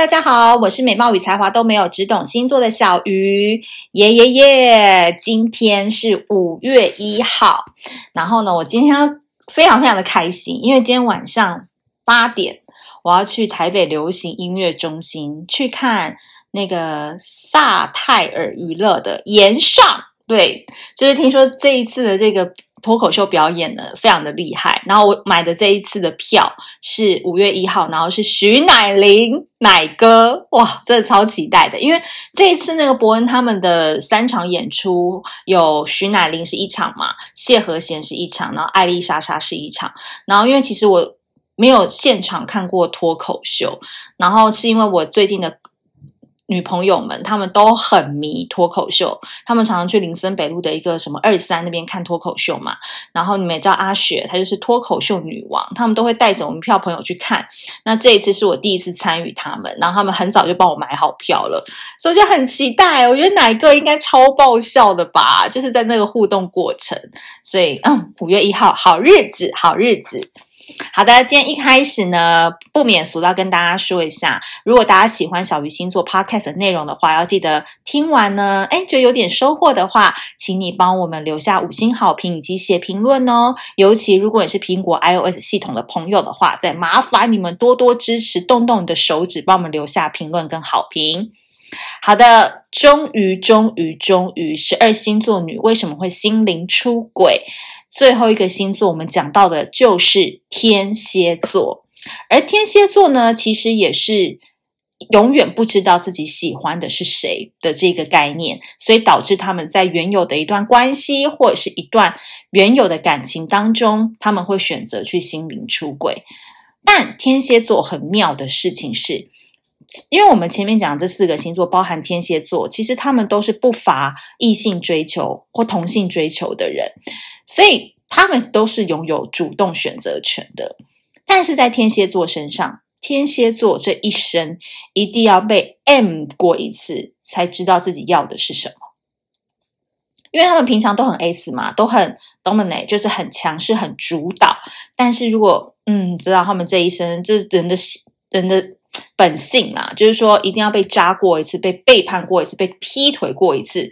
大家好，我是美貌与才华都没有，只懂星座的小鱼，耶耶耶！今天是五月一号，然后呢，我今天非常非常的开心，因为今天晚上八点，我要去台北流行音乐中心去看那个萨泰尔娱乐的炎上，对，就是听说这一次的这个。脱口秀表演呢，非常的厉害。然后我买的这一次的票是五月一号，然后是徐乃麟乃哥，哇，真的超期待的。因为这一次那个博恩他们的三场演出，有徐乃麟是一场嘛，谢和弦是一场，然后艾丽莎莎是一场。然后因为其实我没有现场看过脱口秀，然后是因为我最近的。女朋友们，她们都很迷脱口秀，她们常常去林森北路的一个什么二三那边看脱口秀嘛。然后你们也知道阿雪，她就是脱口秀女王，她们都会带着我们票朋友去看。那这一次是我第一次参与他们，然后他们很早就帮我买好票了，所以就很期待。我觉得哪一个应该超爆笑的吧？就是在那个互动过程，所以嗯，五月一号，好日子，好日子。好的，今天一开始呢，不免俗要跟大家说一下，如果大家喜欢小鱼星座 Podcast 的内容的话，要记得听完呢，诶觉得有点收获的话，请你帮我们留下五星好评以及写评论哦。尤其如果你是苹果 iOS 系统的朋友的话，再麻烦你们多多支持，动动你的手指，帮我们留下评论跟好评。好的，终于，终于，终于，十二星座女为什么会心灵出轨？最后一个星座，我们讲到的就是天蝎座，而天蝎座呢，其实也是永远不知道自己喜欢的是谁的这个概念，所以导致他们在原有的一段关系或者是一段原有的感情当中，他们会选择去心灵出轨。但天蝎座很妙的事情是，因为我们前面讲这四个星座，包含天蝎座，其实他们都是不乏异性追求或同性追求的人。所以他们都是拥有主动选择权的，但是在天蝎座身上，天蝎座这一生一定要被 M 过一次，才知道自己要的是什么。因为他们平常都很 S 嘛，都很 dominate，就是很强势、很主导。但是如果嗯，知道他们这一生，这、人的人的本性啦，就是说一定要被扎过一次，被背叛过一次，被劈腿过一次，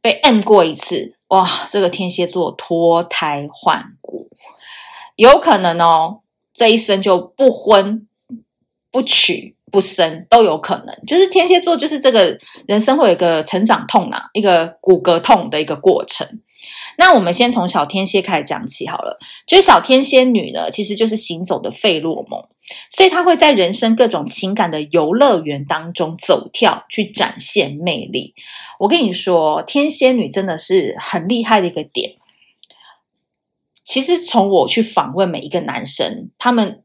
被 M 过一次。哇，这个天蝎座脱胎换骨，有可能哦，这一生就不婚不娶不生都有可能。就是天蝎座，就是这个人生会有一个成长痛啊，一个骨骼痛的一个过程。那我们先从小天蝎开始讲起好了。就是小天蝎女呢，其实就是行走的费洛蒙，所以她会在人生各种情感的游乐园当中走跳，去展现魅力。我跟你说，天蝎女真的是很厉害的一个点。其实从我去访问每一个男生，他们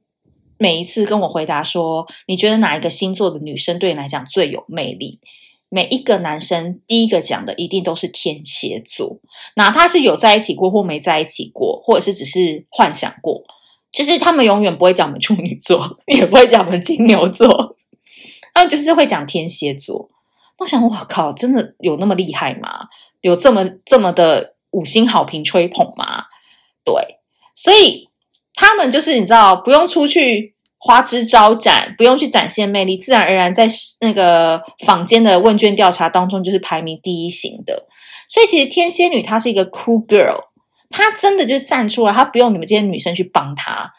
每一次跟我回答说，你觉得哪一个星座的女生对你来讲最有魅力？每一个男生第一个讲的一定都是天蝎座，哪怕是有在一起过或没在一起过，或者是只是幻想过，就是他们永远不会讲我们处女座，也不会讲我们金牛座，他们就是会讲天蝎座。我想，我靠，真的有那么厉害吗？有这么这么的五星好评吹捧吗？对，所以他们就是你知道，不用出去。花枝招展，不用去展现魅力，自然而然在那个坊间的问卷调查当中就是排名第一型的。所以其实天蝎女她是一个 cool girl，她真的就站出来，她不用你们这些女生去帮她，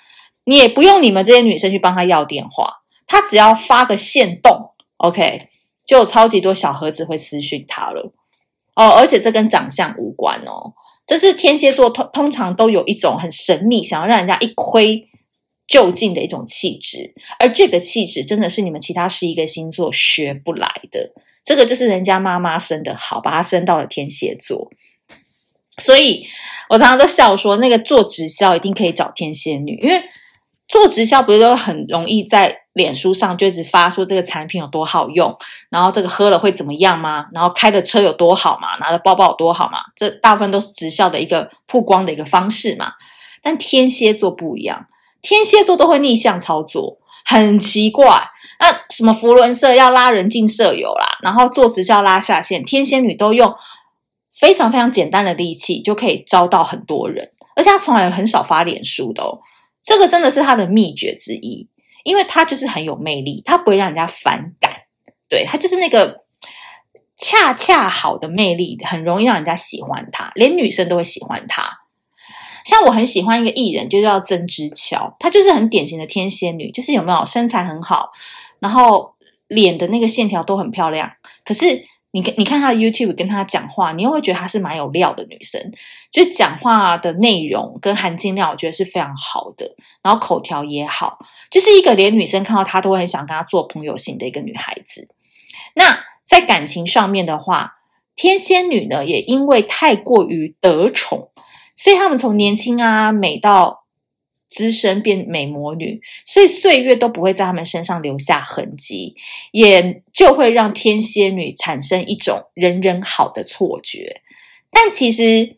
你也不用你们这些女生去帮她要电话，她只要发个限动，OK，就有超级多小盒子会私讯她了。哦，而且这跟长相无关哦，这是天蝎座通通常都有一种很神秘，想要让人家一窥。就近的一种气质，而这个气质真的是你们其他十一个星座学不来的。这个就是人家妈妈生的好，把她生到了天蝎座。所以我常常都笑说，那个做直销一定可以找天蝎女，因为做直销不是都很容易在脸书上就一直发说这个产品有多好用，然后这个喝了会怎么样吗？然后开的车有多好嘛？拿的包包有多好嘛？这大部分都是直销的一个曝光的一个方式嘛。但天蝎座不一样。天蝎座都会逆向操作，很奇怪。那什么福伦社要拉人进社友啦，然后做直销拉下线，天蝎女都用非常非常简单的力气就可以招到很多人，而且她从来很少发脸书的哦。这个真的是她的秘诀之一，因为他就是很有魅力，他不会让人家反感，对，他就是那个恰恰好的魅力，很容易让人家喜欢他，连女生都会喜欢他。我很喜欢一个艺人，就叫曾之乔，她就是很典型的天蝎女，就是有没有身材很好，然后脸的那个线条都很漂亮。可是你你看她的 YouTube 跟她讲话，你又会觉得她是蛮有料的女生，就是讲话的内容跟含金量，我觉得是非常好的，然后口条也好，就是一个连女生看到她都会很想跟她做朋友型的一个女孩子。那在感情上面的话，天蝎女呢，也因为太过于得宠。所以他们从年轻啊美到资深变美魔女，所以岁月都不会在他们身上留下痕迹，也就会让天蝎女产生一种人人好的错觉。但其实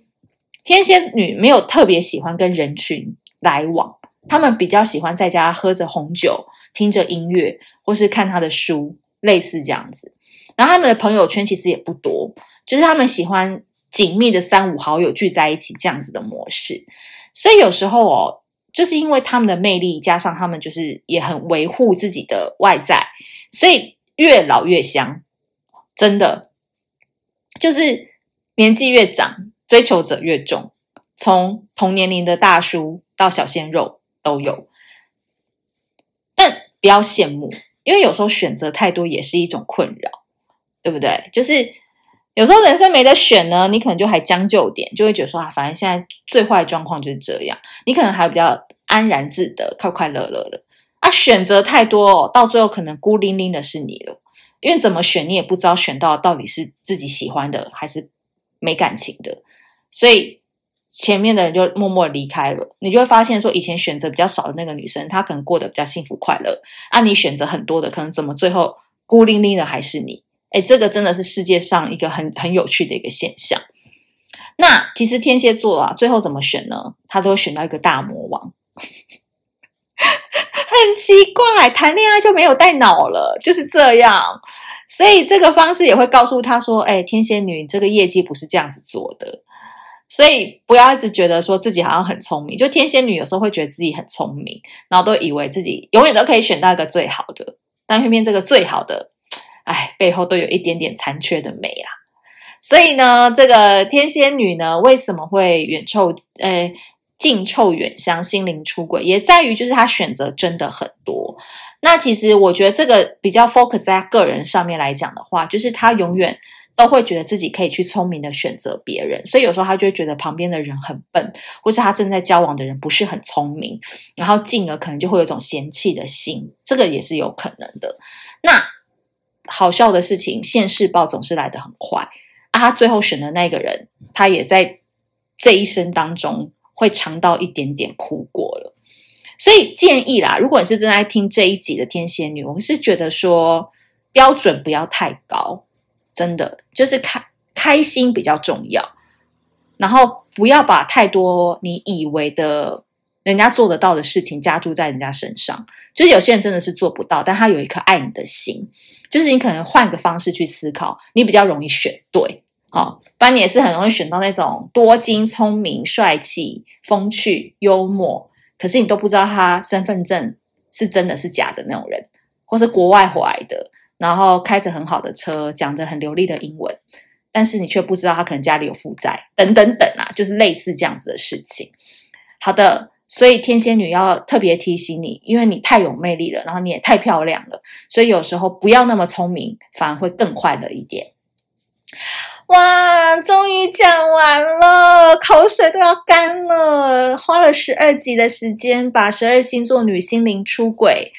天蝎女没有特别喜欢跟人群来往，他们比较喜欢在家喝着红酒，听着音乐，或是看他的书，类似这样子。然后他们的朋友圈其实也不多，就是他们喜欢。紧密的三五好友聚在一起这样子的模式，所以有时候哦，就是因为他们的魅力，加上他们就是也很维护自己的外在，所以越老越香，真的就是年纪越长，追求者越重，从同年龄的大叔到小鲜肉都有，但不要羡慕，因为有时候选择太多也是一种困扰，对不对？就是。有时候人生没得选呢，你可能就还将就点，就会觉得说啊，反正现在最坏状况就是这样，你可能还比较安然自得、快快乐乐的。啊，选择太多哦，到最后可能孤零零的是你了，因为怎么选你也不知道选到到底是自己喜欢的还是没感情的，所以前面的人就默默离开了，你就会发现说，以前选择比较少的那个女生，她可能过得比较幸福快乐，啊，你选择很多的，可能怎么最后孤零零的还是你。哎，这个真的是世界上一个很很有趣的一个现象。那其实天蝎座啊，最后怎么选呢？他都会选到一个大魔王，很奇怪，谈恋爱就没有带脑了，就是这样。所以这个方式也会告诉他说：“哎，天蝎女，这个业绩不是这样子做的。”所以不要一直觉得说自己好像很聪明，就天蝎女有时候会觉得自己很聪明，然后都以为自己永远都可以选到一个最好的，但偏偏这个最好的。哎，背后都有一点点残缺的美啦。所以呢，这个天蝎女呢，为什么会远臭？呃，近臭远香，心灵出轨，也在于就是她选择真的很多。那其实我觉得这个比较 focus 在个人上面来讲的话，就是她永远都会觉得自己可以去聪明的选择别人，所以有时候她就会觉得旁边的人很笨，或是她正在交往的人不是很聪明，然后进而可能就会有一种嫌弃的心，这个也是有可能的。那。好笑的事情，现世报总是来得很快啊！他最后选的那个人，他也在这一生当中会尝到一点点苦果了。所以建议啦，如果你是正在听这一集的天蝎女，我是觉得说标准不要太高，真的就是开开心比较重要，然后不要把太多你以为的人家做得到的事情加注在人家身上。就是有些人真的是做不到，但他有一颗爱你的心。就是你可能换个方式去思考，你比较容易选对，哦，不然你也是很容易选到那种多金、聪明、帅气、风趣、幽默，可是你都不知道他身份证是真的是假的那种人，或是国外回来的，然后开着很好的车，讲着很流利的英文，但是你却不知道他可能家里有负债，等等等啊，就是类似这样子的事情。好的。所以天蝎女要特别提醒你，因为你太有魅力了，然后你也太漂亮了，所以有时候不要那么聪明，反而会更快乐一点。哇，终于讲完了，口水都要干了，花了十二集的时间，把十二星座女心灵出轨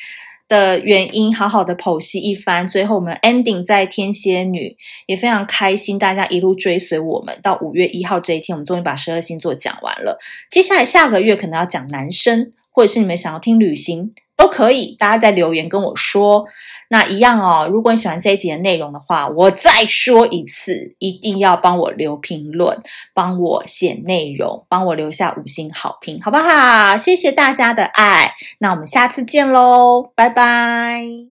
的原因好好的剖析一番，最后我们 ending 在天蝎女，也非常开心，大家一路追随我们到五月一号这一天，我们终于把十二星座讲完了。接下来下个月可能要讲男生，或者是你们想要听旅行都可以，大家在留言跟我说。那一样哦，如果你喜欢这一集的内容的话，我再说一次，一定要帮我留评论，帮我写内容，帮我留下五星好评，好不好？谢谢大家的爱，那我们下次见喽，拜拜。